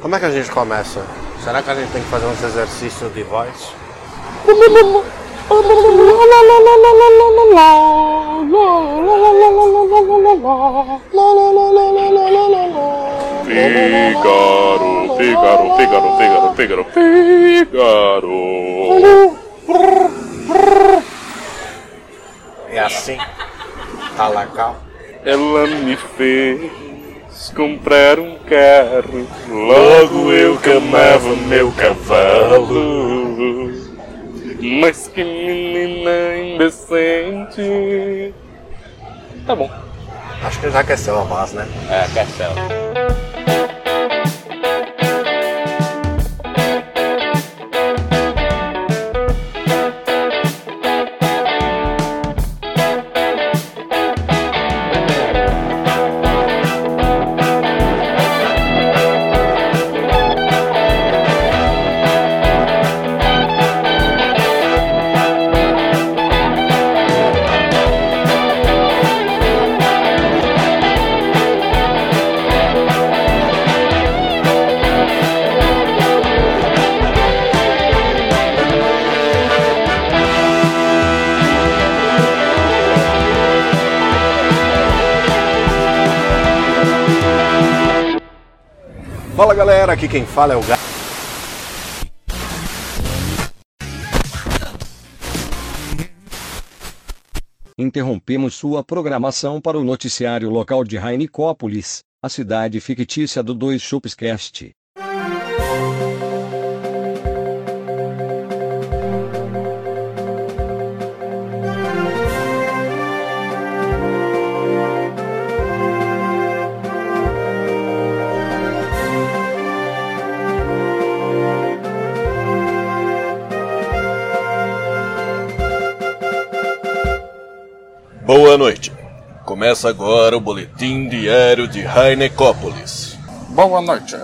Como é que a gente começa? Será que a gente tem que fazer uns exercícios de voz? Fígaro, Fígaro, Fígaro, Fígaro, Fígaro, Fígaro. É assim? Tá legal? Ela me fez comprar um carro. Logo eu que amava meu cavalo. Mas que menina indecente. Tá bom. Acho que já aqueceu a voz, né? É, Castelo. Aqui quem fala é o Gato. Interrompemos sua programação para o noticiário local de Rainicópolis, a cidade fictícia do Dois Chupscast. Boa noite. Começa agora o boletim diário de Rainecópolis. Boa noite.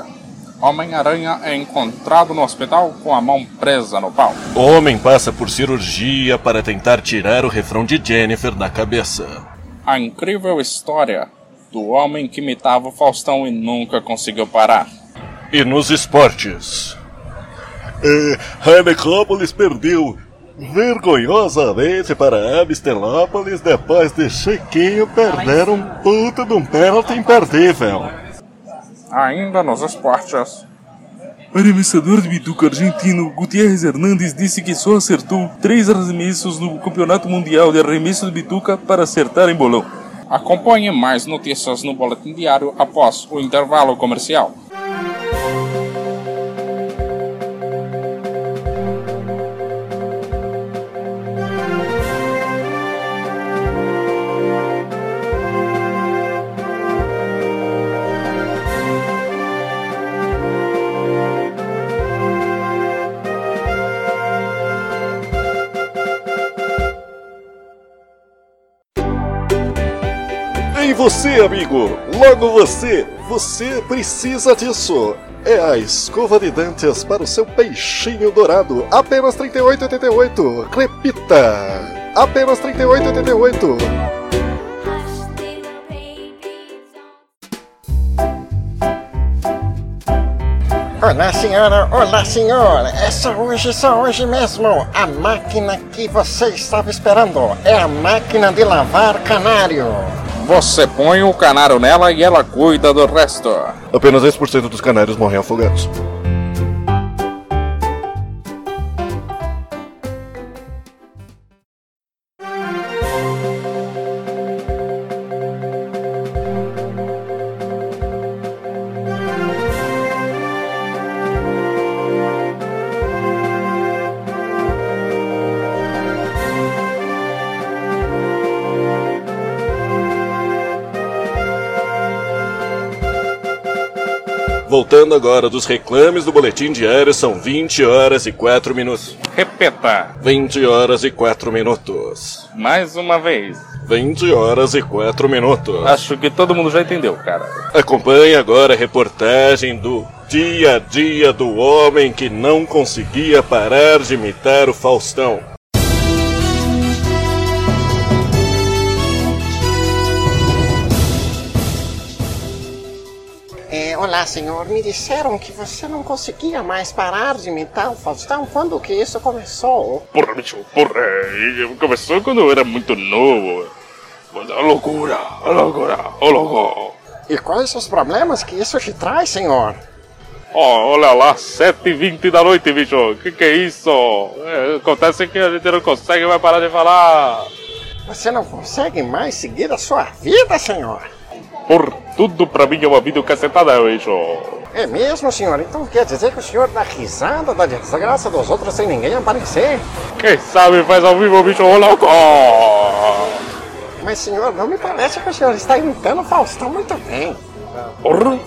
Homem-Aranha é encontrado no hospital com a mão presa no pau. Homem passa por cirurgia para tentar tirar o refrão de Jennifer da cabeça. A incrível história do homem que imitava o Faustão e nunca conseguiu parar. E nos esportes. É, Rainecópolis perdeu vergonhosamente para Amistelópolis depois de Chiquinho perder um puta de um pênalti imperdível. Ainda nos esportes. Arremessador de bituca argentino Gutierrez Hernandes disse que só acertou três arremessos no Campeonato Mundial de Arremesso de Bituca para acertar em bolão. Acompanhe mais notícias no Boletim Diário após o intervalo comercial. Você, amigo! Logo você! Você precisa disso! É a escova de dentes para o seu peixinho dourado. Apenas R$ 38,88. Repita! Apenas R$ 38,88. Olá senhora, olá senhor, é só hoje, só hoje mesmo. A máquina que você estava esperando é a máquina de lavar canário. Você põe o canário nela e ela cuida do resto. Apenas 10% dos canários morrem afogados. Voltando agora dos reclames do boletim diário, são 20 horas e 4 minutos. Repita, 20 horas e 4 minutos. mais uma vez. 20 horas e 4 minutos. Acho que todo mundo já entendeu, cara. Acompanhe agora a reportagem do dia a dia do homem que não conseguia parar de imitar o Faustão. Olá, senhor. Me disseram que você não conseguia mais parar de imitar o Faustão. Quando que isso começou? Porra, bicho, porra. Começou quando eu era muito novo. A loucura, a loucura, louco. E quais os problemas que isso te traz, senhor? Ó, olha lá, 7h20 da noite, bicho. Que que é isso? É, acontece que a gente não consegue mais parar de falar. Você não consegue mais seguir a sua vida, senhor? Por tudo pra mim é uma vida cacetada, bicho. É mesmo, senhor? Então quer dizer que o senhor dá risada da desgraça dos outros sem ninguém aparecer? Quem sabe faz ao vivo, bicho, ô louco. Mas, senhor, não me parece que o senhor está imitando o Faustão muito bem. Porra.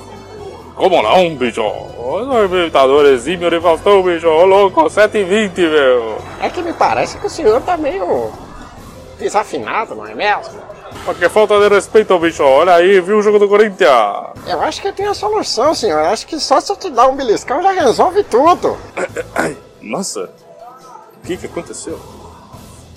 Como não, bicho? O imitador exímio de Faustão, bicho, ô louco, 7h20, meu. É que me parece que o senhor tá meio desafinado, não é mesmo? Mas que falta de respeito, bicho. Olha aí, viu o jogo do Corinthians? Eu acho que tenho a solução, senhor. Eu acho que só se eu te dar um beliscão já resolve tudo. Nossa, o que que aconteceu?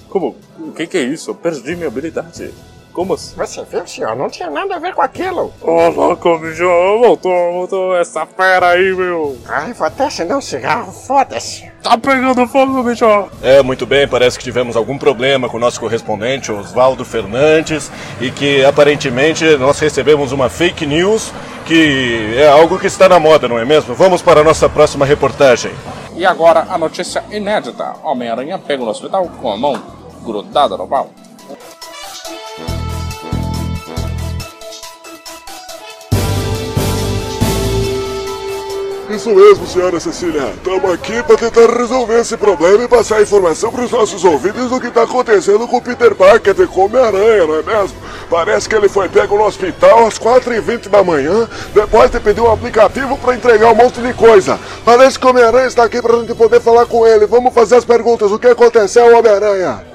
Como? O que que é isso? Eu perdi minha habilidade. Como assim? Você viu, senhor? Não tinha nada a ver com aquilo. Ô louco, bicho, voltou, voltou essa fera aí, meu. Ai, vou até acender um cigarro. Foda-se. Tá pegando fogo, bicho. É, muito bem, parece que tivemos algum problema com o nosso correspondente, Oswaldo Fernandes, e que aparentemente nós recebemos uma fake news que é algo que está na moda, não é mesmo? Vamos para a nossa próxima reportagem. E agora a notícia inédita: Homem-Aranha pega no hospital com a mão grudada no pau. Isso mesmo, senhora Cecília. Estamos aqui para tentar resolver esse problema e passar informação para os nossos ouvintes do que está acontecendo com o Peter Parker de Come-Aranha, não é mesmo? Parece que ele foi pego no hospital às 4h20 da manhã, depois de pedir um aplicativo para entregar um monte de coisa. Parece que o Homem-Aranha está aqui para a gente poder falar com ele. Vamos fazer as perguntas. O que aconteceu, Homem-Aranha?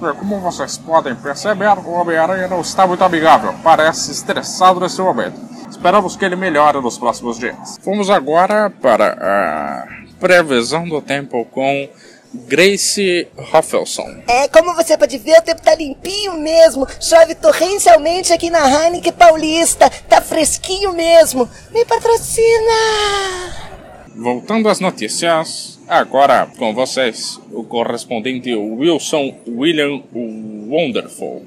É, Como vocês podem perceber, o Homem-Aranha não está muito amigável. Parece estressado nesse momento. Esperamos que ele melhore nos próximos dias. Vamos agora para a previsão do tempo com Grace Hoffelson. É, como você pode ver, o tempo tá limpinho mesmo. Chove torrencialmente aqui na Heineken Paulista. Tá fresquinho mesmo. Me patrocina! Voltando às notícias, agora com vocês, o correspondente Wilson William Wonderful.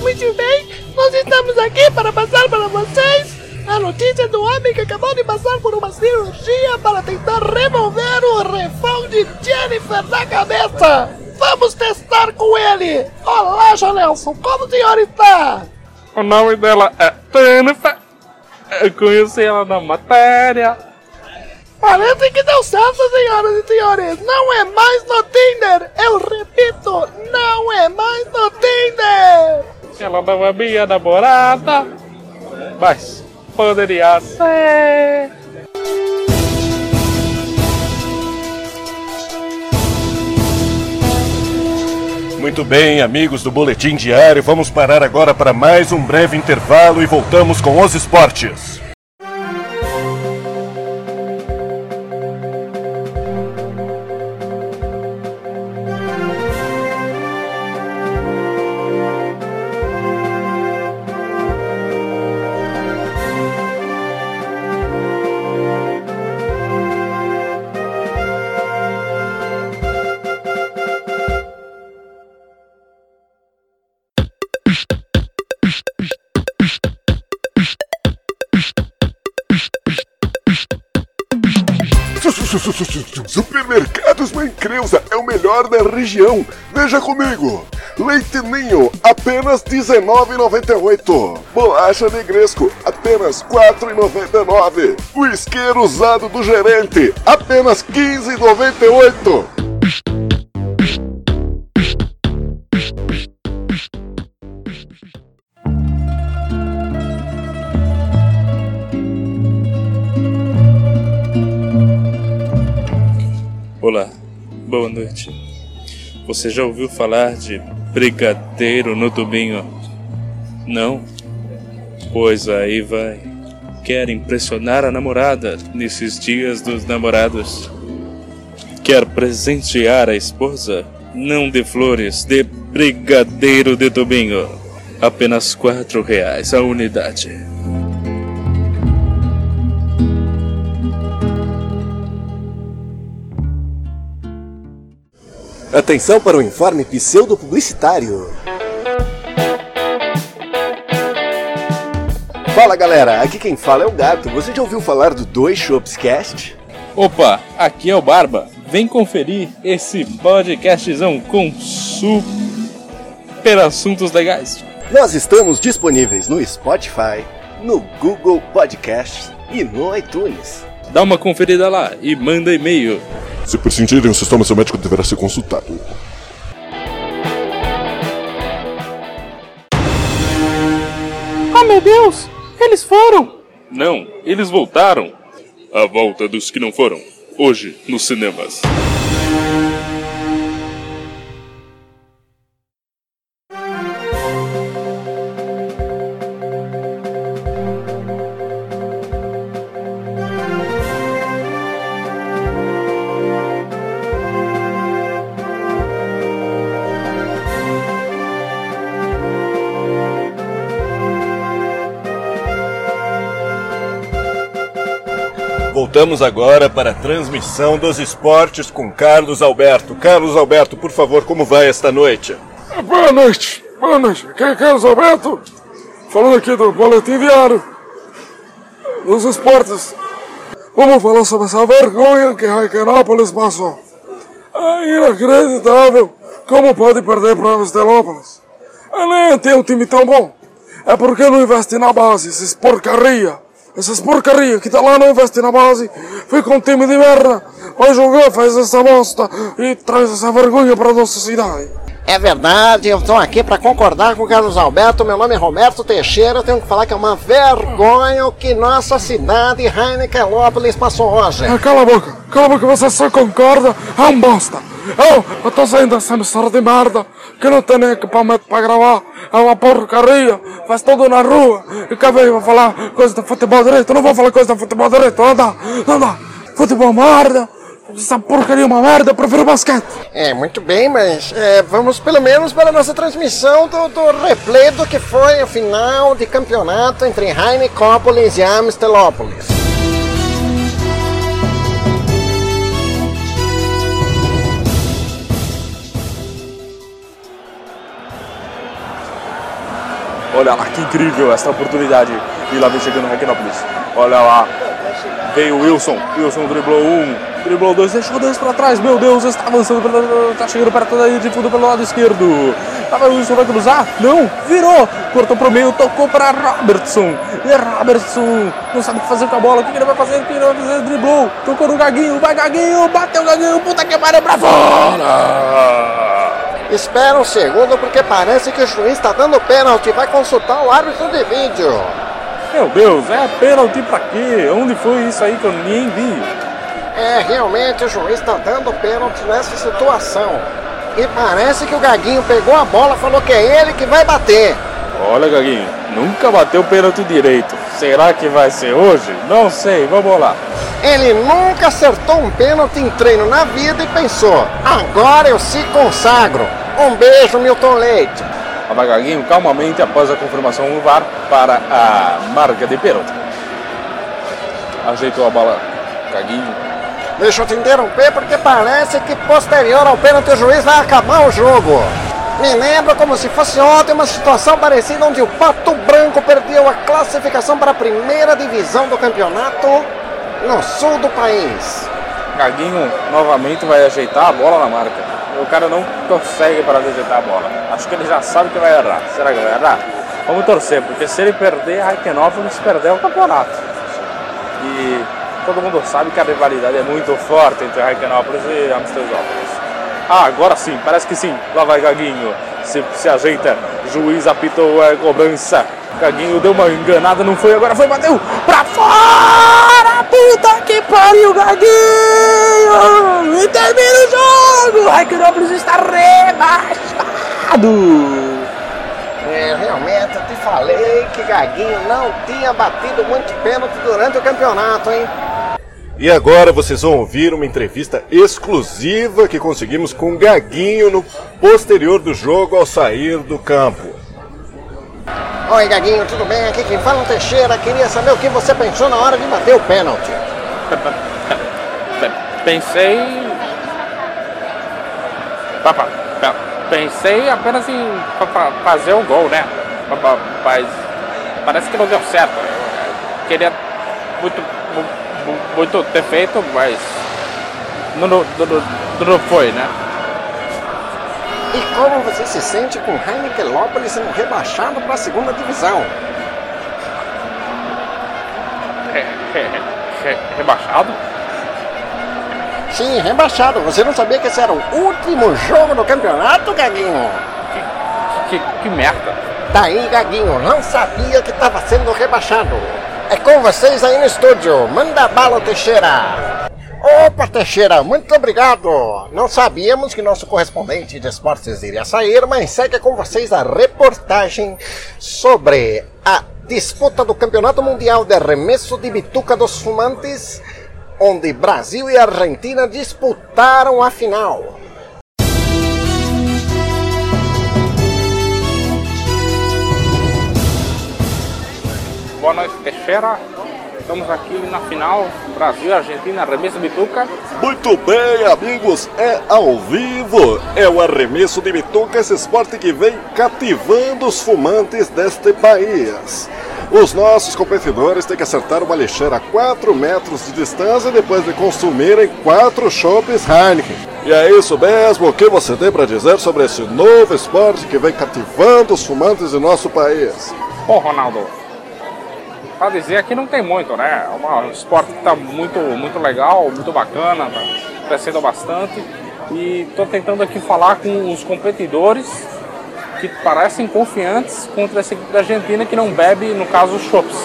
Muito bem, nós estamos aqui para passar para vocês a notícia do homem que acabou de passar por uma cirurgia para tentar remover o refão de Jennifer da cabeça. Vamos testar com ele. Olá, Jonelson, como o senhor está? O nome dela é Jennifer. Eu conheci ela na matéria. Parece que deu certo, senhoras e senhores. Não é mais no Tinder. Eu repito, não é mais no Tinder. Ela não é minha namorada. Mas poderia ser. Muito bem, amigos do Boletim Diário, vamos parar agora para mais um breve intervalo e voltamos com os esportes. Supermercados Mãe Creuza é o melhor da região. Veja comigo. Leite Ninho, apenas R$19,98. Bolacha Negresco, apenas R$4,99. O isqueiro usado do gerente, apenas R$15,98. Olá, boa noite. Você já ouviu falar de brigadeiro no tubinho? Não? Pois aí vai. Quer impressionar a namorada nesses dias dos namorados? Quer presentear a esposa? Não de flores, de brigadeiro de domingo. Apenas quatro reais a unidade. Atenção para o informe pseudo-publicitário. Fala galera, aqui quem fala é o Gato. Você já ouviu falar do Dois Shops Cast? Opa, aqui é o Barba. Vem conferir esse podcastzão com super assuntos legais. Nós estamos disponíveis no Spotify, no Google Podcasts e no iTunes. Dá uma conferida lá e manda e-mail. Se prescindirem o sistema, seu médico deverá ser consultado. Oh meu Deus! Eles foram! Não, eles voltaram. A volta dos que não foram. Hoje, nos cinemas. Voltamos agora para a transmissão dos esportes com Carlos Alberto. Carlos Alberto, por favor, como vai esta noite? Boa noite, boa noite. Aqui é Carlos Alberto, falando aqui do Boletim Diário dos Esportes. Vamos falar sobre essa vergonha que Raikenópolis passou. É inacreditável como pode perder para Vestelópolis. Nem tem um time tão bom. É porque não investe na base, esses porcaria. Essas porcaria que tá lá não investe na base. Fica um time de merda. Vai jogar, faz essa bosta e traz essa vergonha para nossa cidade. É verdade, eu estou aqui para concordar com o Carlos Alberto. Meu nome é Roberto Teixeira. Eu tenho que falar que é uma vergonha o que nossa cidade, Heinekenlópolis, passou hoje. Ah, cala a boca, cala a boca, você só concorda. É um bosta. Eu, eu tô saindo dessa emissora de merda que não tem nem equipamento para gravar. É uma porcaria, faz tudo na rua. E quer ver, vou falar coisa de futebol direito? Eu não vou falar coisa de futebol direito, não dá, não dá. Futebol merda, essa porcaria é uma merda, eu prefiro basquete. É, muito bem, mas é, vamos pelo menos para a nossa transmissão do, do replay do que foi o final de campeonato entre Heinekenópolis e Amstelópolis. Olha lá, que incrível esta oportunidade. E lá vem chegando o Requinópolis. Olha lá. Veio o Wilson. Wilson driblou um, driblou dois, deixou dois pra trás. Meu Deus, está avançando, pela- tá chegando perto daí de fundo pelo lado esquerdo. Tava o Wilson vai cruzar? Não, virou. Cortou pro meio, tocou pra Robertson. E Robertson não sabe o que fazer com a bola. O que ele vai fazer? O que ele vai fazer? Driblou. Tocou no Gaguinho, vai Gaguinho, bateu o Gaguinho. Puta que pariu pra fora. Espera um segundo, porque parece que o juiz está dando pênalti. Vai consultar o árbitro de vídeo. Meu Deus, é pênalti pra quê? Onde foi isso aí que eu nem vi? É, realmente o juiz está dando pênalti nessa situação. E parece que o Gaguinho pegou a bola, falou que é ele que vai bater. Olha, Gaguinho, nunca bateu pênalti direito. Será que vai ser hoje? Não sei, vamos lá. Ele nunca acertou um pênalti em treino na vida e pensou: agora eu se consagro. Um beijo, Milton Leite. Vai Gaguinho calmamente após a confirmação no VAR para a marca de pênalti. Ajeitou a bola, Gaguinho. Deixa eu te interromper porque parece que posterior ao pênalti o juiz vai acabar o jogo. Me lembra como se fosse ontem uma situação parecida onde o Pato Branco perdeu a classificação para a primeira divisão do campeonato no sul do país. Gaguinho novamente vai ajeitar a bola na marca. O cara não consegue parar de ajeitar a bola. Acho que ele já sabe que vai errar. Será que vai errar? Vamos torcer, porque se ele perder, a Heikenópolis perdeu o campeonato. E todo mundo sabe que a rivalidade é muito forte entre Heikenópolis e Amsterdópolis. Ah, agora sim, parece que sim. Lá vai Gaguinho. Se, se ajeita. Juiz apitou a cobrança. Gaguinho deu uma enganada, não foi, agora foi, bateu pra fora! Puta que pariu, Gaguinho! E termina o jogo! Heikenópolis está rebaixado! É, realmente, eu te falei que Gaguinho não tinha batido muito pênalti durante o campeonato, hein? E agora vocês vão ouvir uma entrevista exclusiva que conseguimos com Gaguinho no posterior do jogo ao sair do campo. Oi, Gaguinho, tudo bem? Aqui quem fala é o Teixeira. Queria saber o que você pensou na hora de bater o pênalti. Pensei. Pensei apenas em fa- fa- fazer o gol, né? Mas parece que não deu certo. Eu queria muito, mu- mu- muito ter feito, mas não, não, não, não foi, né? E como você se sente com Heineken Lópolis sendo rebaixado para a segunda divisão? Re- re- re- rebaixado? Sim, rebaixado. Você não sabia que esse era o último jogo do campeonato, Gaguinho? Que, que merda. Daí, Gaguinho, não sabia que estava sendo rebaixado. É com vocês aí no estúdio. Manda bala, Teixeira. Opa, Teixeira, muito obrigado. Não sabíamos que nosso correspondente de esportes iria sair, mas segue com vocês a reportagem sobre a disputa do Campeonato Mundial de Arremesso de Bituca dos Fumantes, onde Brasil e Argentina disputaram a final. Boa noite, Teixeira. Estamos aqui na final Brasil e Argentina, arremesso bituca. Muito bem, amigos, é ao vivo. É o arremesso de bituca, esse esporte que vem cativando os fumantes deste país. Os nossos competidores têm que acertar uma lixeira a 4 metros de distância depois de consumirem 4 chopes Heineken. E é isso mesmo, o que você tem para dizer sobre esse novo esporte que vem cativando os fumantes de nosso país? Pô, Ronaldo, pra dizer aqui não tem muito, né? É um esporte que tá muito, muito legal, muito bacana, tá crescendo bastante. E tô tentando aqui falar com os competidores que parecem confiantes contra essa equipe da Argentina que não bebe, no caso, chopps.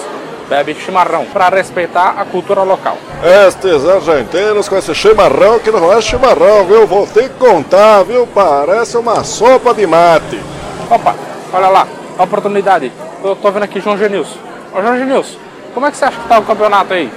Bebe chimarrão, para respeitar a cultura local. Estes argentinos com esse chimarrão que não é chimarrão, viu? Vou ter que contar, viu? Parece uma sopa de mate. Opa, olha lá, a oportunidade. Eu tô vendo aqui João Genilson. Ô João Genilson, como é que você acha que tá o campeonato aí?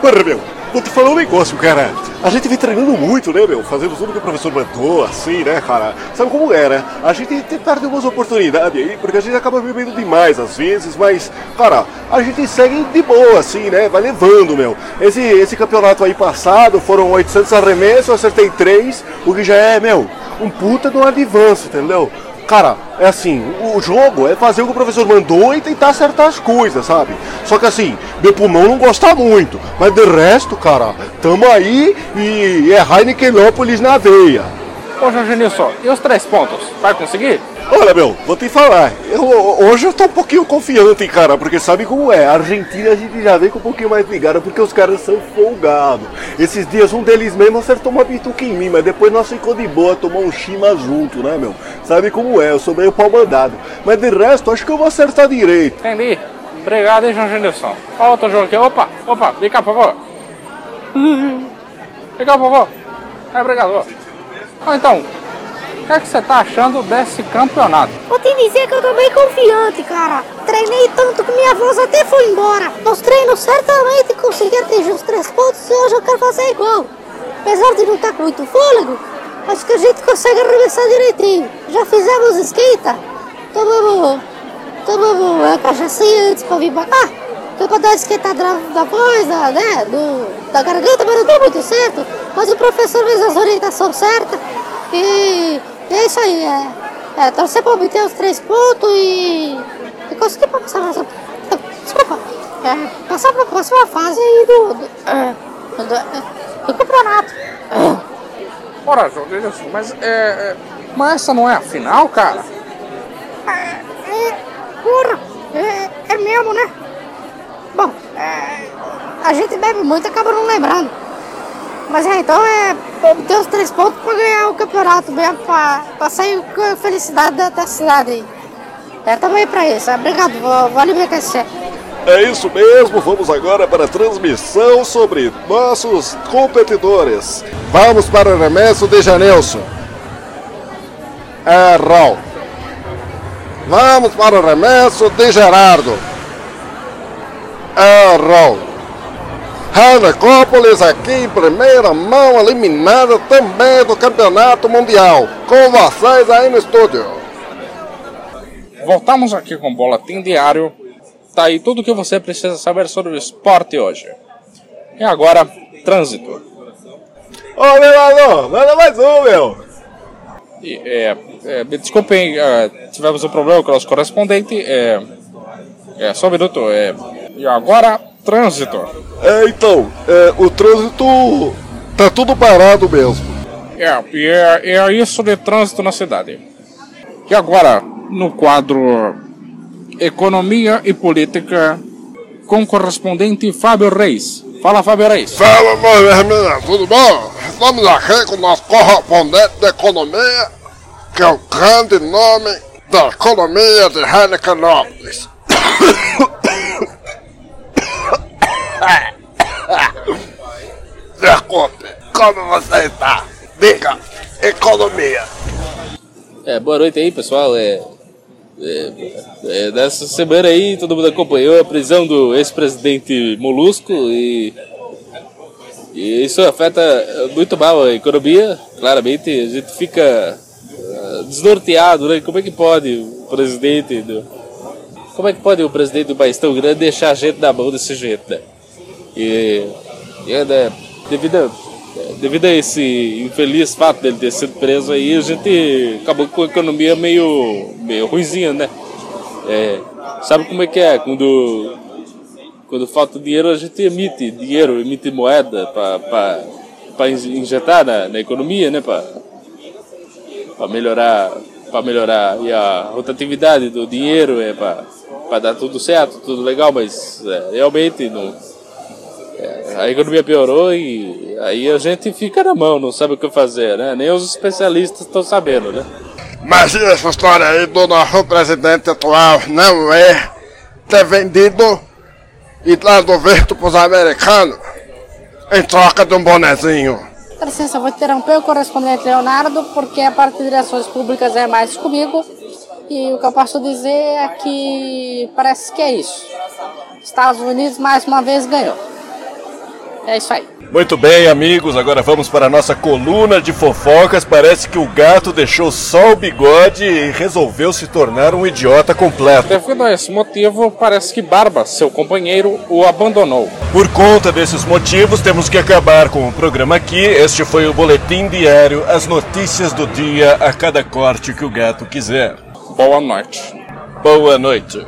Porra, meu, vou te falar um negócio, cara. A gente vem treinando muito, né, meu? Fazendo tudo que o professor mandou, assim, né, cara? Sabe como é, né? A gente te- perde umas oportunidades aí, porque a gente acaba bebendo demais às vezes, mas, cara, a gente segue de boa, assim, né? Vai levando, meu. Esse, esse campeonato aí passado foram 800 arremessos, acertei 3, o que já é, meu, um puta de um advance, entendeu? Cara, é assim, o jogo é fazer o que o professor mandou e tentar acertar as coisas, sabe? Só que assim, meu pulmão não gosta muito, mas de resto, cara, tamo aí e é Heinekenópolis na veia. Ô João Genilson, e os três pontos? Vai conseguir? Olha, meu, vou te falar, eu, hoje eu tô um pouquinho confiante, cara, porque sabe como é? A Argentina a gente já vem com um pouquinho mais ligada, porque os caras são folgados. Esses dias um deles mesmo acertou uma bituca em mim, mas depois nós ficou de boa, tomou um chima junto, né, meu? Sabe como é? Eu sou meio pau mandado. Mas de resto, acho que eu vou acertar direito. Entendi. Obrigado, hein, João Genilson. Ó, outro jogo aqui. Opa, opa, vem cá, por favor. Vem cá, por favor. É, obrigado. ó. Então, o que é que você tá achando desse campeonato? Vou te dizer que eu tô bem confiante, cara. Treinei tanto que minha voz até foi embora. Nos treinos certamente consegui atingir os três pontos e hoje eu quero fazer igual. Apesar de não estar com muito fôlego, acho que a gente consegue arremessar direitinho. Já fizemos esquenta? Tomamos, tomamos a cachaçinha antes pra vir pra cá. É pra dar uma esquentada da, voz, né, do, da garganta, mas não deu muito certo. Mas o professor fez as orientações certas e é isso aí, é, é torcer pra obter os três pontos e, e conseguir passar nessa. Desculpa, é, passar pra próxima fase aí do, do, é, do, do campeonato. Ora, João Genilson, mas é, é. Mas essa não é a final, cara? É, porra, é, é mesmo, né? Bom, é, a gente bebe muito e acaba não lembrando. Mas é, então é obter os três pontos pra ganhar o campeonato mesmo, pra sair com a felicidade da, da cidade aí. É também pra isso, é, obrigado, vou, vou alimentar É isso mesmo, vamos agora para a transmissão sobre nossos competidores. Vamos para o arremesso de Janelson. É Raul. Vamos para o remesso de Gerardo. Errou. Hanecópolis aqui em primeira mão, eliminada também do Campeonato Mundial. Com vocês aí no estúdio. Voltamos aqui com o Boletim Diário. Tá aí tudo o que você precisa saber sobre o esporte hoje. E agora, trânsito. Ô, vereador, manda mais um, meu. E, é, é, me desculpem, é, tivemos um problema com o nosso correspondente. É, é, só um minuto. É, e agora, trânsito. É, então, é, o trânsito tá tudo parado mesmo. É, e é, é isso de trânsito na cidade. E agora, no quadro Economia e Política, com o correspondente Fábio Reis. Fala, Fábio Reis. Fala, irmão, tudo bom? Estamos aqui com o nosso correspondente de economia, que é o grande nome da economia de Helicanópolis. Desculpe, como você está? Diga, economia. É, boa noite aí, pessoal. É, é, é, nessa semana aí, todo mundo acompanhou a prisão do ex-presidente Molusco e, e isso afeta muito mal a economia. Claramente, a gente fica uh, desnorteado, né? Como é que pode o presidente do, como é que pode o presidente do país tão grande deixar a gente na mão desse jeito, né? E, e é, né, devido, a, devido a esse infeliz fato dele ter sido preso aí, a gente acabou com a economia meio, meio ruimzinha, né? É, sabe como é que é? Quando, quando falta dinheiro, a gente emite dinheiro, emite moeda para injetar na, na economia, né? Para melhorar para melhorar e a rotatividade do dinheiro é para dar tudo certo, tudo legal, mas é, realmente não, a economia piorou e aí a gente fica na mão, não sabe o que fazer, né? Nem os especialistas estão sabendo, né? Mas essa história aí do nosso presidente atual não é ter vendido e dado visto pros americanos em troca de um bonezinho? Com licença, vou interromper o correspondente Leonardo, porque a parte de relações públicas é mais comigo. E o que eu posso dizer é que parece que é isso. Estados Unidos mais uma vez ganhou. É isso aí. Muito bem, amigos, agora vamos para a nossa coluna de fofocas. Parece que o gato deixou só o bigode e resolveu se tornar um idiota completo. Devido a esse motivo, parece que Barba, seu companheiro, o abandonou. Por conta desses motivos, temos que acabar com o programa aqui. Este foi o Boletim Diário, as notícias do dia a cada corte que o gato quiser. Boa noite. Boa noite.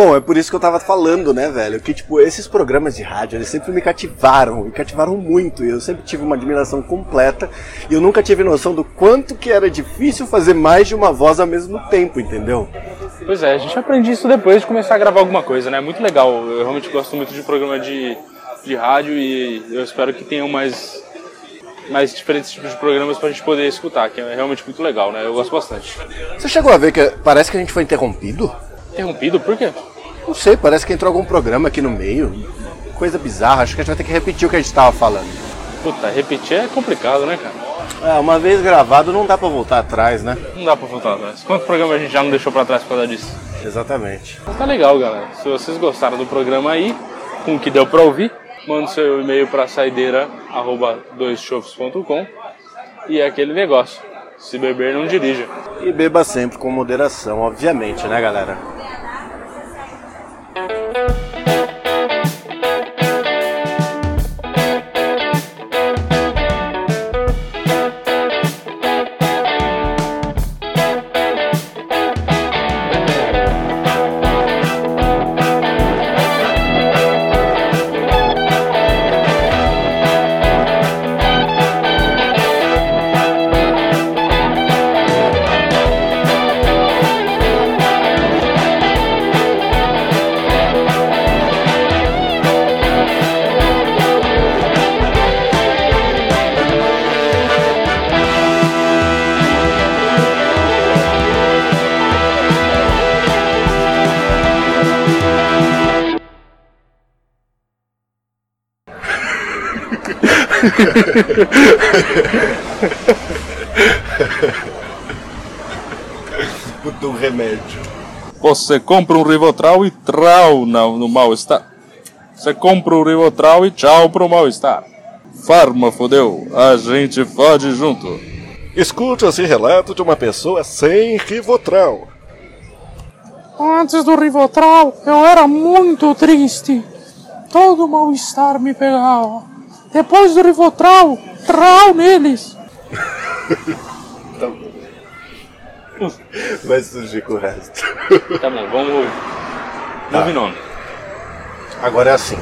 Bom, é por isso que eu tava falando, né, velho? Que, tipo, esses programas de rádio, eles sempre me cativaram, me cativaram muito. E eu sempre tive uma admiração completa. E eu nunca tive noção do quanto que era difícil fazer mais de uma voz ao mesmo tempo, entendeu? Pois é, a gente aprende isso depois de começar a gravar alguma coisa, né? É muito legal. Eu realmente gosto muito de programa de, de rádio e eu espero que tenham mais, mais diferentes tipos de programas pra gente poder escutar, que é realmente muito legal, né? Eu gosto bastante. Você chegou a ver que parece que a gente foi interrompido? Interrompido? Por quê? Não sei, parece que entrou algum programa aqui no meio. Coisa bizarra, acho que a gente vai ter que repetir o que a gente tava falando. Puta, repetir é complicado, né, cara? É, uma vez gravado não dá pra voltar atrás, né? Não dá pra voltar atrás. Quanto programa a gente já não deixou pra trás por causa disso? Exatamente. Mas tá legal, galera. Se vocês gostaram do programa aí, com o que deu pra ouvir, manda seu e-mail pra saideira.doischofs.com e é aquele negócio. Se beber, não dirija. E beba sempre com moderação, obviamente, né, galera? Do remédio. Você compra um Rivotril e trau no, no mal-estar. Você compra um Rivotril e tchau pro mal-estar. Farma fodeu, a gente fode junto. Escute esse relato de uma pessoa sem Rivotril. Antes do Rivotril, eu era muito triste. Todo mal-estar me pegava. Depois do Rivotril, trau neles. Vai surgir com o resto. Tá bom, vamos. Moving on. Agora é assim.